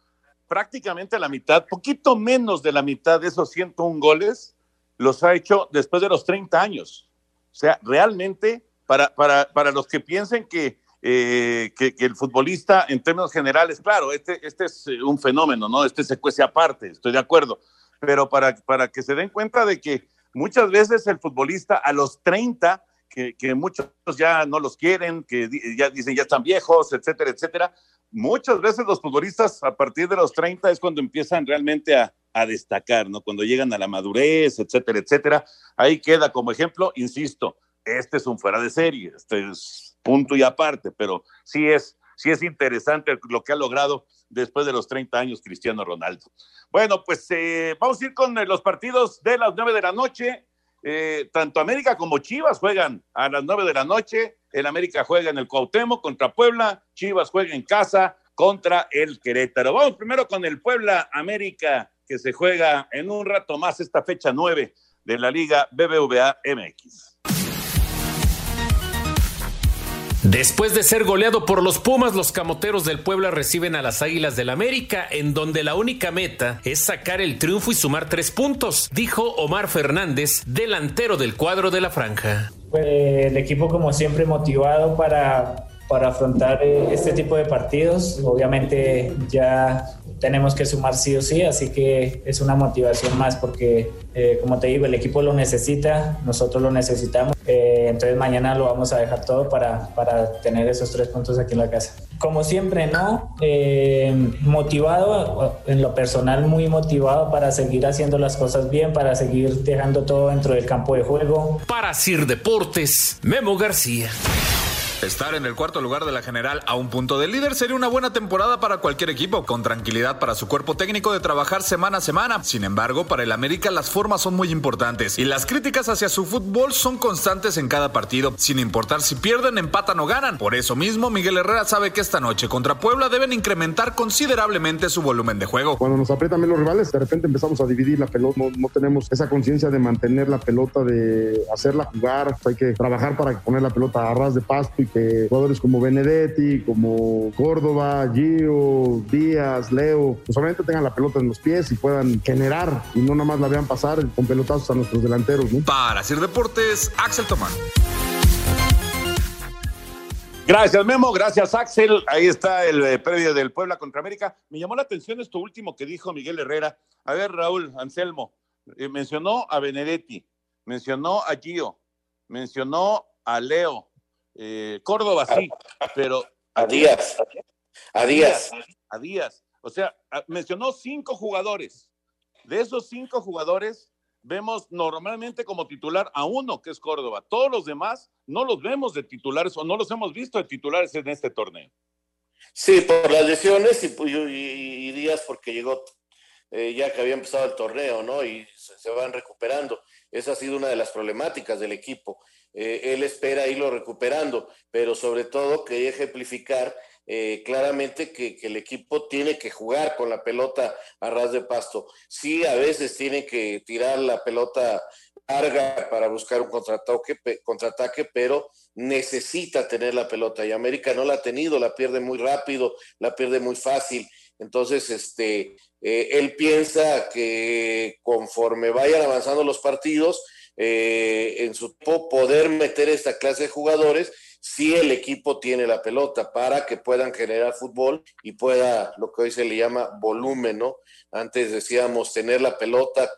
prácticamente la mitad, poquito menos de la mitad de esos 101 goles, los ha hecho después de los 30 años. O sea, realmente, para, para, para los que piensen que, eh, que, el futbolista, en términos generales, claro, este, este es eh, un fenómeno, ¿no? Este se cuece aparte, estoy de acuerdo, pero para, para que se den cuenta de que muchas veces el futbolista a los 30 que, muchos ya no los quieren, que ya dicen ya están viejos, etcétera, etcétera. Muchas veces los futbolistas a partir de los 30 es cuando empiezan realmente a, a destacar, ¿no? Cuando llegan a la madurez, etcétera, etcétera. Ahí queda como ejemplo, insisto, este es un fuera de serie, este es punto y aparte, pero sí es, sí es interesante lo que ha logrado después de los 30 años Cristiano Ronaldo. Bueno, pues eh, vamos a ir con los partidos de las 9 de la noche. Eh, tanto América como Chivas juegan a las 9 de la noche. El América juega en el Cuauhtémoc contra Puebla. Chivas juega en casa contra el Querétaro. Vamos primero con el Puebla América, que se juega en un rato más esta fecha 9 de la Liga BBVA MX. Después de ser goleado por los Pumas, los camoteros del Puebla reciben a las Águilas del América, en donde la única meta es sacar el triunfo y sumar tres puntos, dijo Omar Fernández, delantero del cuadro de la franja. el equipo como siempre motivado para, para afrontar este tipo de partidos. Obviamente ya tenemos que sumar sí o sí, así que es una motivación más porque, eh, como te digo, el equipo lo necesita, nosotros lo necesitamos, eh, entonces mañana lo vamos a dejar todo para, para, tener esos tres puntos aquí en la casa. Como siempre, ¿no? Eh, motivado, en lo personal muy motivado para seguir haciendo las cosas bien, para seguir dejando todo dentro del campo de juego. Para Sir Deportes, Memo García. Estar en el cuarto lugar de la general a un punto del líder sería una buena temporada para cualquier equipo, con tranquilidad para su cuerpo técnico de trabajar semana a semana. Sin embargo, para el América las formas son muy importantes y las críticas hacia su fútbol son constantes en cada partido, sin importar si pierden, empatan o ganan. Por eso mismo, Miguel Herrera sabe que esta noche contra Puebla deben incrementar considerablemente su volumen de juego. Cuando nos aprietan bien los rivales, de repente empezamos a dividir la pelota, no, tenemos esa conciencia de mantener la pelota, de hacerla jugar, hay que trabajar para poner la pelota a ras de pasto y jugadores como Benedetti, como Córdoba, Gio, Díaz, Leo, pues obviamente tengan la pelota en los pies y puedan generar y no nada más la vean pasar con pelotazos a nuestros delanteros. Para hacer deportes, Axel Tomán. Gracias, Memo. Gracias, Axel. Ahí está el eh, previo del Puebla contra América. Me llamó la atención esto último que dijo Miguel Herrera. A ver, Raúl Anselmo, eh, mencionó a Benedetti, mencionó a Gio, mencionó a Leo, eh, Córdoba sí, pero... A Díaz. A Díaz. A Díaz. O sea, mencionó cinco jugadores. De esos cinco jugadores, vemos normalmente como titular a uno, que es Córdoba. Todos los demás no los vemos de titulares o no los hemos visto de titulares en este torneo. Sí, por las lesiones y, Díaz porque llegó eh, ya que había empezado el torneo, ¿no? Y se, van recuperando. Esa ha sido una de las problemáticas del equipo. Eh, él espera irlo recuperando, pero sobre todo quería ejemplificar eh, claramente que, el equipo tiene que jugar con la pelota a ras de pasto. Sí, a veces tiene que tirar la pelota larga para buscar un contraataque, contraataque, pero necesita tener la pelota y América no la ha tenido, la pierde muy rápido, la pierde muy fácil. Entonces, este, eh, él piensa que conforme vayan avanzando los partidos, eh, en su poder meter esta clase de jugadores si el equipo tiene la pelota para que puedan generar fútbol y pueda lo que hoy se le llama volumen, ¿no? Antes decíamos tener la pelota,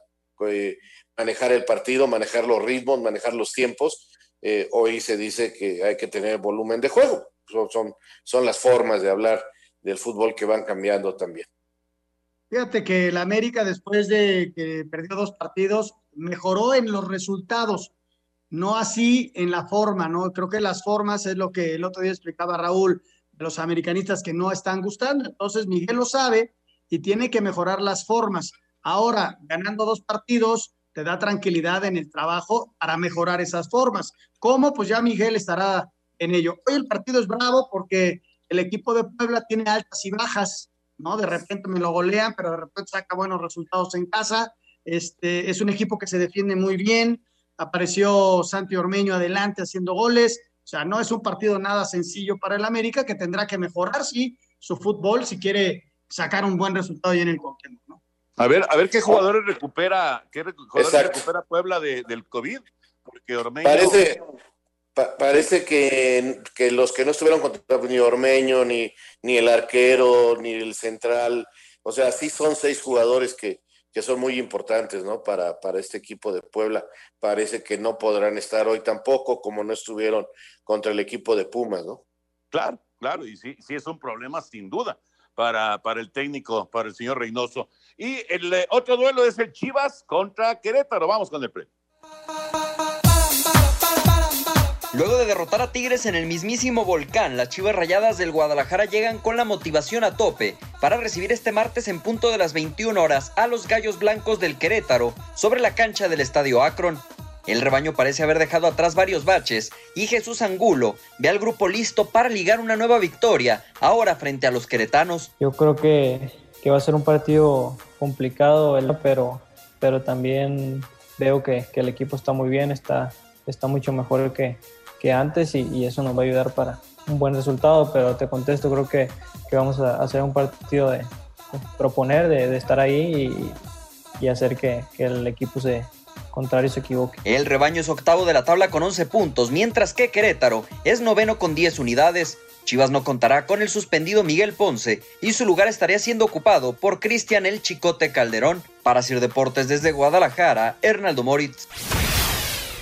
eh, manejar el partido, manejar los ritmos, manejar los tiempos. Eh, hoy se dice que hay que tener volumen de juego. Son, son, son las formas de hablar del fútbol que van cambiando también. Fíjate que el América, después de que perdió dos partidos, mejoró en los resultados, no así en la forma, ¿no? Creo que las formas es lo que el otro día explicaba Raúl, los americanistas que no están gustando. Entonces, Miguel lo sabe y tiene que mejorar las formas. Ahora, ganando dos partidos, te da tranquilidad en el trabajo para mejorar esas formas. ¿Cómo? Pues ya Miguel estará en ello. Hoy el partido es bravo porque el equipo de Puebla tiene altas y bajas ¿no? De repente me lo golean, pero de repente saca buenos resultados en casa. Este, es un equipo que se defiende muy bien. Apareció Santi Ormeño adelante haciendo goles. O sea, no es un partido nada sencillo para el América que tendrá que mejorar, sí, su fútbol si quiere sacar un buen resultado ahí en el Cuauhtémoc, ¿no? A ver, a ver qué jugadores recupera, qué jugadores recupera Puebla de, del COVID, porque Ormeño... Parece, parece que, que, los que no estuvieron contra ni Ormeño, ni, ni el arquero, ni el central, o sea, sí son seis jugadores que, que son muy importantes, ¿no? Para, para este equipo de Puebla. Parece que no podrán estar hoy tampoco, como no estuvieron contra el equipo de Pumas, ¿no? Claro, claro, y sí, sí es un problema sin duda para, para el técnico, para el señor Reynoso. Y el eh, otro duelo es el Chivas contra Querétaro. Vamos con el premio. Luego de derrotar a Tigres en el mismísimo volcán, las Chivas Rayadas del Guadalajara llegan con la motivación a tope para recibir este martes en punto de las 21 horas a los Gallos Blancos del Querétaro sobre la cancha del Estadio Akron. El rebaño parece haber dejado atrás varios baches y Jesús Angulo ve al grupo listo para ligar una nueva victoria, ahora frente a los queretanos. Yo creo que, que va a ser un partido complicado, pero, pero también veo que, que el equipo está muy bien, está, está mucho mejor que, antes y, eso nos va a ayudar para un buen resultado, pero te contesto, creo que, que vamos a hacer un partido de, proponer, de, estar ahí y, y hacer que, que, el equipo se contrario se equivoque. El rebaño es octavo de la tabla con 11 puntos, mientras que Querétaro es noveno con 10 unidades. Chivas no contará con el suspendido Miguel Ponce y su lugar estaría siendo ocupado por Cristian El Chicote Calderón. Para Sir Deportes desde Guadalajara, Hernaldo Moritz.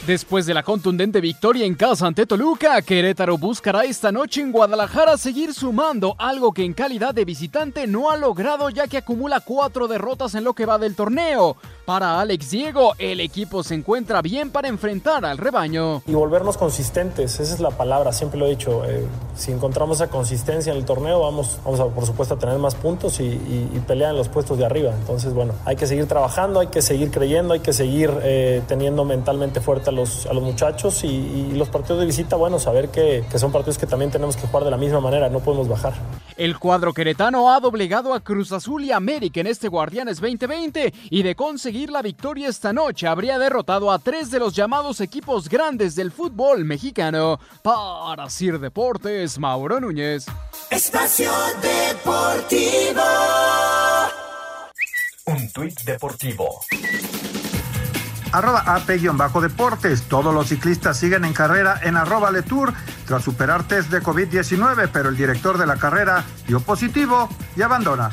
Después de la contundente victoria en casa ante Toluca, Querétaro buscará esta noche en Guadalajara seguir sumando algo que en calidad de visitante no ha logrado ya que acumula cuatro derrotas en lo que va del torneo. Para Alex Diego, el equipo se encuentra bien para enfrentar al rebaño. Y volvernos consistentes, esa es la palabra, siempre lo he dicho. Eh, si encontramos esa consistencia en el torneo, vamos, vamos a, por supuesto a tener más puntos y, pelear en los puestos de arriba. Entonces, bueno, hay que seguir trabajando, hay que seguir creyendo, hay que seguir eh, teniendo mentalmente fuerte los, a los muchachos y, los partidos de visita, bueno, saber que, que, son partidos que también tenemos que jugar de la misma manera, no podemos bajar. El cuadro queretano ha doblegado a Cruz Azul y América en este Guardianes 2020 y de conseguir la victoria esta noche habría derrotado a tres de los llamados equipos grandes del fútbol mexicano. Para Sir Deportes, Mauro Núñez. Espacio Deportivo. Un tuit deportivo arroba AP-Deportes. Todos los ciclistas siguen en carrera en arroba Letour tras superar test de COVID-19, pero el director de la carrera dio positivo y abandona.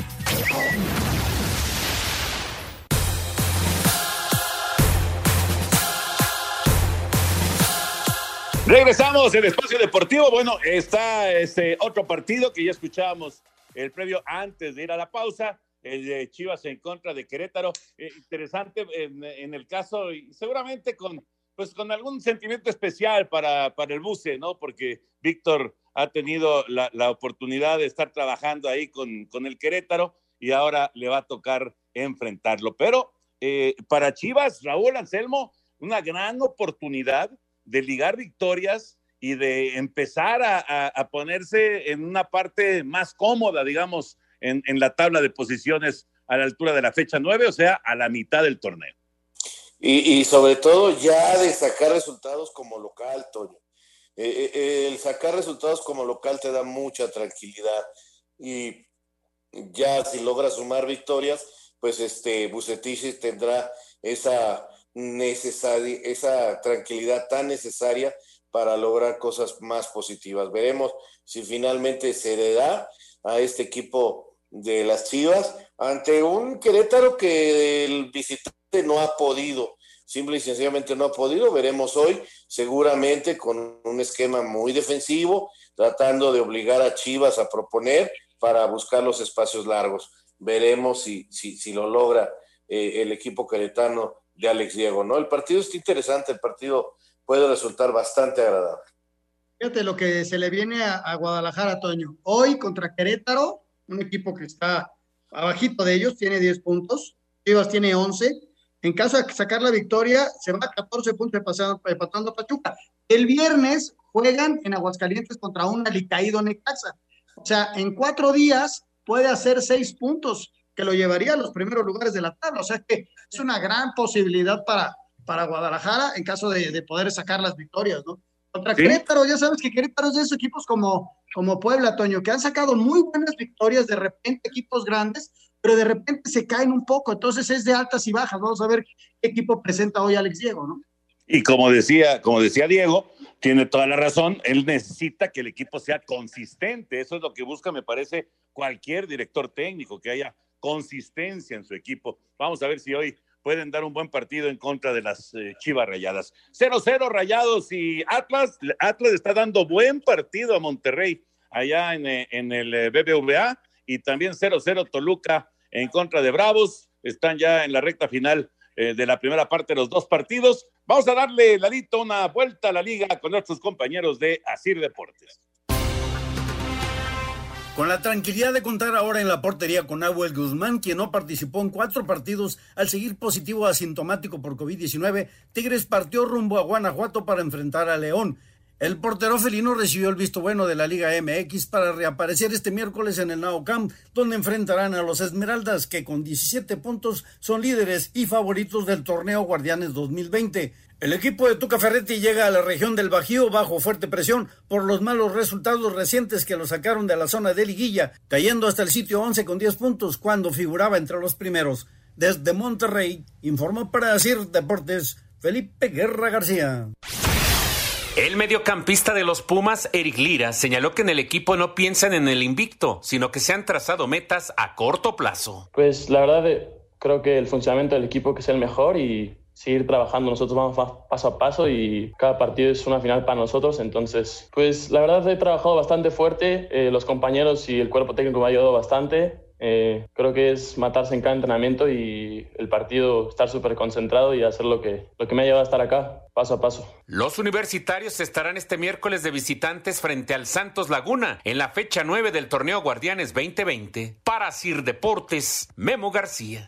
Regresamos el espacio deportivo. Bueno, está este otro partido que ya escuchábamos el previo antes de ir a la pausa el de Chivas en contra de Querétaro. Eh, interesante en, el caso, y seguramente con, pues, con algún sentimiento especial para, para el buce, ¿no? Porque Víctor ha tenido la, la, oportunidad de estar trabajando ahí con, con, el Querétaro y ahora le va a tocar enfrentarlo. Pero eh, para Chivas, Raúl Anselmo, una gran oportunidad de ligar victorias y de empezar a, a ponerse en una parte más cómoda, digamos, en, la tabla de posiciones a la altura de la fecha 9, o sea, a la mitad del torneo. Y, sobre todo ya de sacar resultados como local, Toño. Eh, eh, eh, el sacar resultados como local te da mucha tranquilidad y ya si logra sumar victorias, pues este Bucetich tendrá esa esa tranquilidad tan necesaria para lograr cosas más positivas. Veremos si finalmente se le da a este equipo de las Chivas ante un Querétaro que el visitante no ha podido, simple y sencillamente no ha podido. Veremos hoy, seguramente con un esquema muy defensivo, tratando de obligar a Chivas a proponer para buscar los espacios largos. Veremos si, si, si lo logra eh, el equipo queretano de Alex Diego, ¿no? El partido está interesante, el partido puede resultar bastante agradable. Fíjate lo que se le viene a, a Guadalajara, Toño. Hoy contra Querétaro, un equipo que está abajito de ellos, tiene 10 puntos, Chivas tiene 11. En caso de sacar la victoria, se va a 14 puntos empatando Pachuca. El viernes juegan en Aguascalientes contra un alicaído Necaxa. O sea, en cuatro días puede hacer seis puntos, que lo llevaría a los primeros lugares de la tabla. O sea que es una gran posibilidad para, para Guadalajara en caso de, de poder sacar las victorias, ¿no? Contra Querétaro, ya sabes que Querétaro es de esos equipos como, como Puebla, Toño, que han sacado muy buenas victorias, de repente equipos grandes, pero de repente se caen un poco, entonces es de altas y bajas. Vamos a ver qué equipo presenta hoy Alex Diego, ¿no? Y como decía, como decía Diego, tiene toda la razón, él necesita que el equipo sea consistente, eso es lo que busca, me parece, cualquier director técnico, que haya consistencia en su equipo. Vamos a ver si hoy pueden dar un buen partido en contra de las eh, Chivas Rayadas. 0-0 Rayados y Atlas. Atlas está dando buen partido a Monterrey allá en, eh, en el eh, BBVA y también 0-0 Toluca en contra de Bravos. Están ya en la recta final de la primera parte de los dos partidos. Vamos a darle, Lalito, una vuelta a la liga con nuestros compañeros de Asir Deportes. Con la tranquilidad de contar ahora en la portería con Abuel Guzmán, quien no participó en cuatro partidos al seguir positivo asintomático por COVID-19, Tigres partió rumbo a Guanajuato para enfrentar a León. El portero felino recibió el visto bueno de la Liga MX para reaparecer este miércoles en el Nao Camp, donde enfrentarán a los Esmeraldas, que con 17 puntos son líderes y favoritos del torneo Guardianes 2020. El equipo de Tuca Ferretti llega a la región del Bajío bajo fuerte presión por los malos resultados recientes que lo sacaron de la zona de liguilla, cayendo hasta el sitio 11 con 10 puntos cuando figuraba entre los primeros. Desde Monterrey, informó para decir Deportes Felipe Guerra García. El mediocampista de los Pumas, Eric Lira, señaló que en el equipo no piensan en el invicto, sino que se han trazado metas a corto plazo. Pues la verdad eh, creo que el funcionamiento del equipo que es el mejor y seguir trabajando. Nosotros vamos paso a paso y cada partido es una final para nosotros. Entonces, pues la verdad he trabajado bastante fuerte. Eh, los compañeros y el cuerpo técnico me ha ayudado bastante. Eh, creo que es matarse en cada entrenamiento y el partido estar súper concentrado y hacer lo que, lo que me ha llevado a estar acá, paso a paso. Los universitarios estarán este miércoles de visitantes frente al Santos Laguna en la fecha 9 del torneo Guardianes 2020. Para Sir Deportes, Memo García.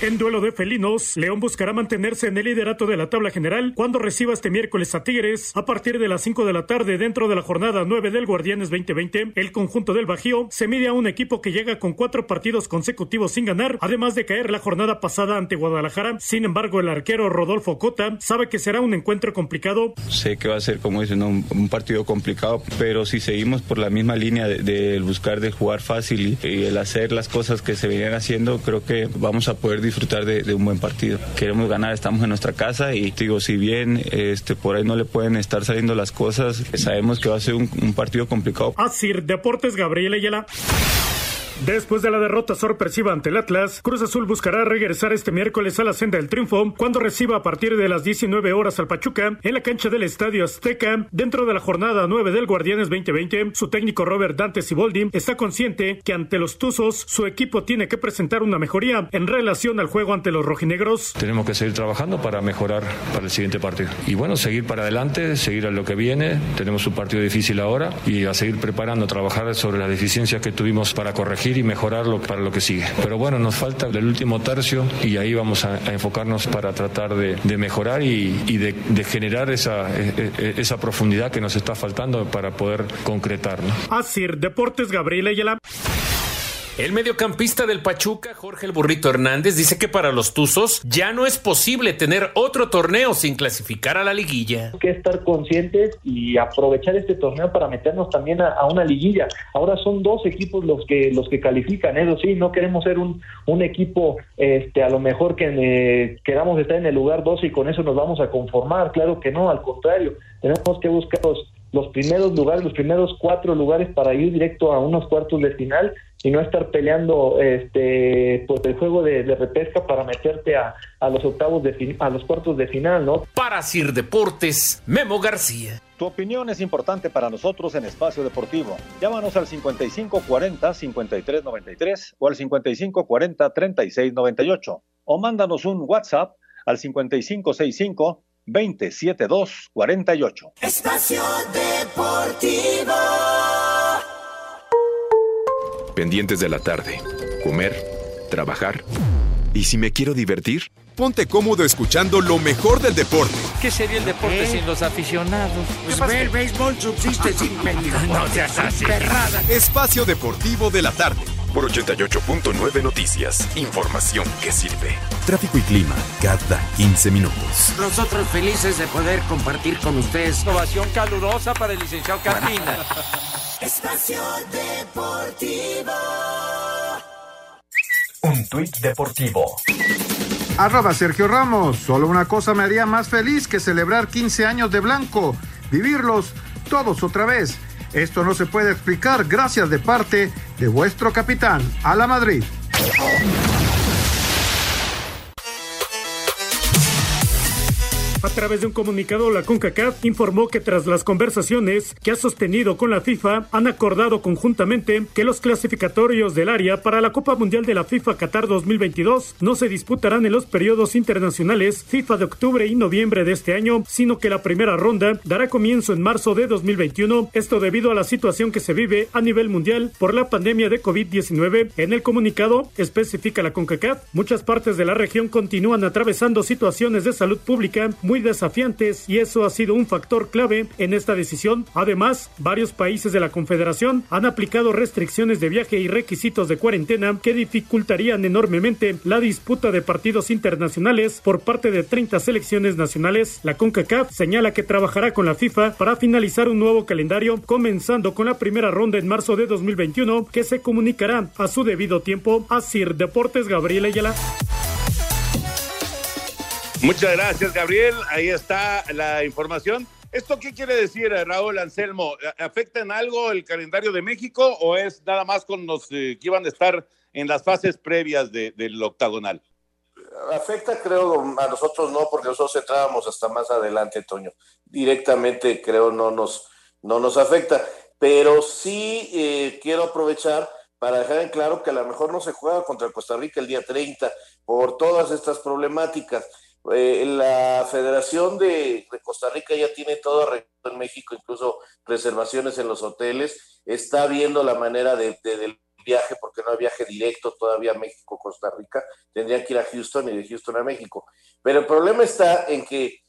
En duelo de felinos, León buscará mantenerse en el liderato de la tabla general cuando reciba este miércoles a Tigres a partir de las 5 de la tarde dentro de la jornada 9 del Guardianes 2020. El conjunto del Bajío se mide a un equipo que llega con cuatro partidos consecutivos sin ganar, además de caer la jornada pasada ante Guadalajara. Sin embargo, el arquero Rodolfo Cota sabe que será un encuentro complicado. Sé que va a ser, como dicen, un, partido complicado, pero si seguimos por la misma línea de, buscar de jugar fácil y, y, el hacer las cosas que se venían haciendo, creo que vamos a poder disfrutar de, un buen partido. Queremos ganar, estamos en nuestra casa y digo, si bien este, por ahí no le pueden estar saliendo las cosas, sabemos que va a ser un, partido complicado. Así, Deportes Gabriel Ayala. Después de la derrota sorpresiva ante el Atlas, Cruz Azul buscará regresar este miércoles a la senda del triunfo cuando reciba a partir de las 19 horas al Pachuca en la cancha del Estadio Azteca. Dentro de la jornada 9 del Guardianes 2020, su técnico Robert Dante Siboldi está consciente que ante los Tuzos su equipo tiene que presentar una mejoría en relación al juego ante los rojinegros. Tenemos que seguir trabajando para mejorar para el siguiente partido. Y bueno, seguir para adelante, seguir a lo que viene. Tenemos un partido difícil ahora y a seguir preparando, trabajar sobre las deficiencias que tuvimos para corregir y mejorarlo para lo que sigue. Pero bueno, nos falta el último tercio y ahí vamos a, enfocarnos para tratar de, mejorar y, de, generar esa, e, e, esa profundidad que nos está faltando para poder concretar. Así, Deportes Gabriela Ayala. El mediocampista del Pachuca, Jorge el Burrito Hernández, dice que para los Tuzos ya no es posible tener otro torneo sin clasificar a la liguilla. Hay que estar conscientes y aprovechar este torneo para meternos también a, una liguilla. Ahora son dos equipos los que los que califican, eso sí, no queremos ser un, un equipo este a lo mejor que eh, queramos estar en el lugar 12 y con eso nos vamos a conformar, claro que no, al contrario, tenemos que buscar los, los primeros lugares, los primeros cuatro lugares para ir directo a unos cuartos de final y no estar peleando este por el juego de, repesca para meterte a, los octavos de a los cuartos de final, ¿no? Para Sir Deportes, Memo García. Tu opinión es importante para nosotros en Espacio Deportivo. Llámanos al 5540-5393 o al 5540-3698 o mándanos un WhatsApp al 5565 27248. Espacio Deportivo pendientes de la tarde, comer, trabajar. ¿Y si me quiero divertir? Ponte cómodo escuchando lo mejor del deporte. ¿Qué sería el deporte sin los aficionados? Pues ve, el béisbol subsiste sin medio. no seas así. Espacio Deportivo de la tarde por 88.9 Noticias. Información que sirve. Tráfico y clima cada 15 minutos. Nosotros felices de poder compartir con ustedes. Ovación calurosa para el licenciado Carmina. Espacio Deportivo. Un tuit deportivo. Arroba Sergio Ramos. Solo una cosa me haría más feliz que celebrar 15 años de blanco. Vivirlos todos otra vez. Esto no se puede explicar. Gracias de parte de vuestro capitán. A la Madrid. A través de un comunicado, la CONCACAF informó que tras las conversaciones que ha sostenido con la FIFA, han acordado conjuntamente que los clasificatorios del área para la Copa Mundial de la FIFA Qatar 2022 no se disputarán en los periodos internacionales FIFA de octubre y noviembre de este año, sino que la primera ronda dará comienzo en marzo de 2021, esto debido a la situación que se vive a nivel mundial por la pandemia de COVID-19. En el comunicado especifica la CONCACAF, muchas partes de la región continúan atravesando situaciones de salud pública muy desafiantes y eso ha sido un factor clave en esta decisión. Además, varios países de la Confederación han aplicado restricciones de viaje y requisitos de cuarentena que dificultarían enormemente la disputa de partidos internacionales por parte de 30 selecciones nacionales. La CONCACAF señala que trabajará con la FIFA para finalizar un nuevo calendario, comenzando con la primera ronda en marzo de 2021, que se comunicará a su debido tiempo. a Sir Deportes Gabriel Ayala. Muchas gracias, Gabriel. Ahí está la información. ¿Esto qué quiere decir, Raúl Anselmo? ¿Afecta en algo el calendario de México o es nada más con los eh, que iban a estar en las fases previas de, del octagonal? Afecta, creo, a nosotros no, porque nosotros entrábamos hasta más adelante, Toño. Directamente, creo, no nos, no nos afecta. Pero sí eh, quiero aprovechar para dejar en claro que a lo mejor no se juega contra Costa Rica el día 30 por todas estas problemáticas. Eh, la Federación de, Costa Rica ya tiene todo en México, incluso reservaciones en los hoteles. Está viendo la manera de, del viaje, porque no hay viaje directo todavía a México-Costa Rica. Tendrían que ir a Houston y de Houston a México. Pero el problema está en que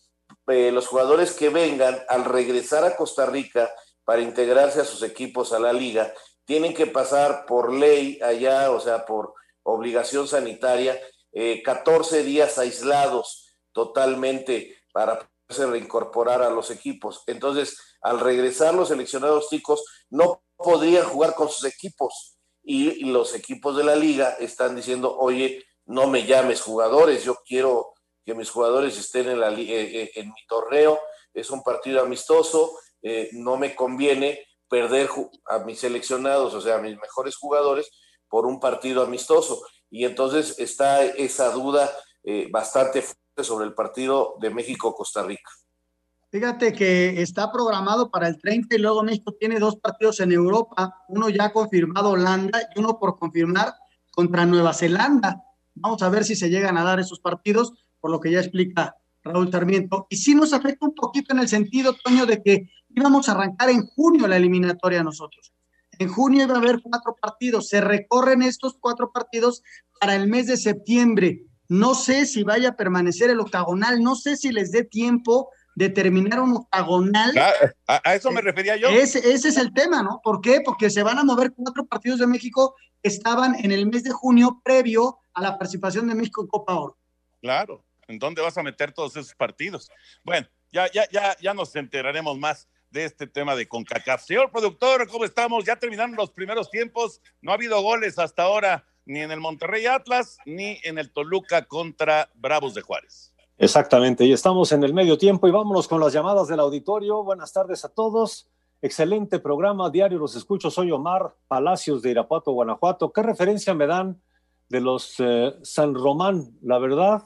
eh, los jugadores que vengan al regresar a Costa Rica para integrarse a sus equipos a la liga, tienen que pasar por ley allá, o sea, por obligación sanitaria, eh, 14 días aislados totalmente para poderse reincorporar a los equipos. Entonces, al regresar los seleccionados chicos, no podrían jugar con sus equipos y, los equipos de la liga están diciendo, oye, no me llames jugadores, yo quiero que mis jugadores estén en, eh, en mi torneo, es un partido amistoso, eh, no me conviene perder a mis seleccionados, o sea, a mis mejores jugadores, por un partido amistoso. Y entonces está esa duda eh, bastante fuerte sobre el partido de México-Costa Rica. Fíjate que está programado para el 30 y luego México tiene dos partidos en Europa, uno ya confirmado Holanda y uno por confirmar contra Nueva Zelanda. Vamos a ver si se llegan a dar esos partidos, por lo que ya explica Raúl Sarmiento. Y sí nos afecta un poquito en el sentido, Toño, de que íbamos a arrancar en junio la eliminatoria nosotros. En junio iba a haber cuatro partidos. Se recorren estos cuatro partidos para el mes de septiembre. No sé si vaya a permanecer el octagonal, no sé si les dé tiempo de terminar un octagonal. A, a eso me refería yo. Ese, ese, es el tema, ¿no? ¿Por qué? Porque se van a mover cuatro partidos de México que estaban en el mes de junio previo a la participación de México en Copa Oro. Claro, ¿en dónde vas a meter todos esos partidos? Bueno, ya, ya, ya, ya nos enteraremos más de este tema de CONCACAF. Señor productor, ¿cómo estamos? Ya terminaron los primeros tiempos, no ha habido goles hasta ahora ni en el Monterrey Atlas, ni en el Toluca contra Bravos de Juárez. Exactamente, y estamos en el medio tiempo y vámonos con las llamadas del auditorio. Buenas tardes a todos. Excelente programa, diario los escucho. Soy Omar Palacios de Irapuato, Guanajuato. ¿Qué referencia me dan de los eh, San Román? La verdad,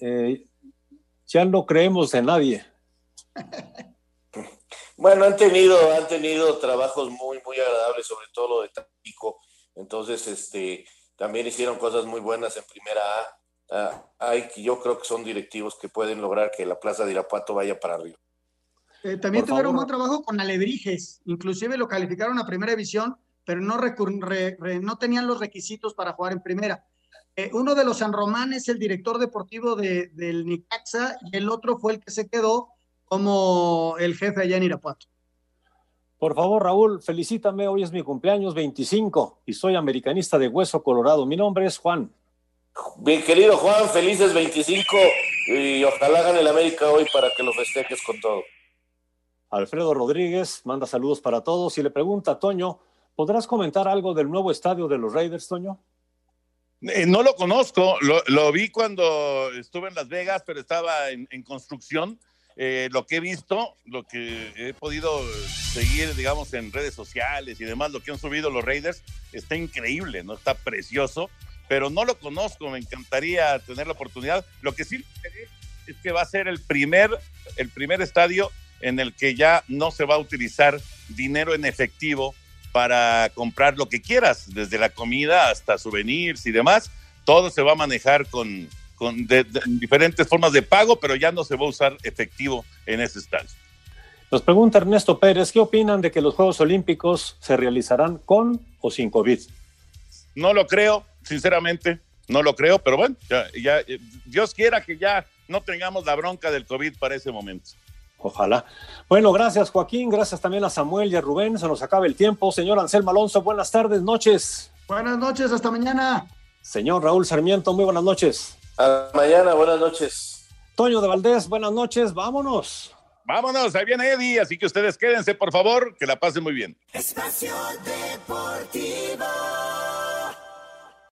eh, ya no creemos en nadie. Bueno, han tenido, han tenido trabajos muy, muy agradables, sobre todo lo de Tampico. Entonces, este, también hicieron cosas muy buenas en primera A. Uh, hay, yo creo que son directivos que pueden lograr que la plaza de Irapuato vaya para arriba. Eh, también Por tuvieron buen trabajo con Alebrijes, inclusive lo calificaron a primera división, pero no, re, re, no tenían los requisitos para jugar en primera. Eh, uno de los San Román es el director deportivo de, del Nicaxa y el otro fue el que se quedó como el jefe allá en Irapuato. Por favor, Raúl, felicítame. Hoy es mi cumpleaños 25 y soy americanista de Hueso Colorado. Mi nombre es Juan. Bien, querido Juan, felices 25 y ojalá gane el América hoy para que lo festejes con todo. Alfredo Rodríguez manda saludos para todos y le pregunta a Toño, ¿podrás comentar algo del nuevo estadio de los Raiders, Toño? Eh, no lo conozco, lo, lo, vi cuando estuve en Las Vegas, pero estaba en, en construcción. Eh, lo que he visto, lo que he podido seguir, digamos, en redes sociales y demás, lo que han subido los Raiders, está increíble, ¿no? Está precioso, pero no lo conozco, me encantaría tener la oportunidad. Lo que sí es que va a ser el primer, el primer estadio en el que ya no se va a utilizar dinero en efectivo para comprar lo que quieras, desde la comida hasta souvenirs y demás. Todo se va a manejar con, con de, de, diferentes formas de pago, pero ya no se va a usar efectivo en ese estadio. Nos pregunta Ernesto Pérez, ¿qué opinan de que los Juegos Olímpicos se realizarán con o sin COVID? No lo creo, sinceramente, no lo creo, pero bueno, ya, ya Dios quiera que ya no tengamos la bronca del COVID para ese momento. Ojalá. Bueno, gracias Joaquín, gracias también a Samuel y a Rubén, se nos acaba el tiempo. Señor Anselmo Alonso, buenas tardes, noches. Buenas noches, hasta mañana. Señor Raúl Sarmiento, muy buenas noches. A mañana, buenas noches. Toño de Valdés, buenas noches, vámonos. Vámonos, ahí viene Eddie, así que ustedes quédense, por favor, que la pasen muy bien. Espacio Deportivo.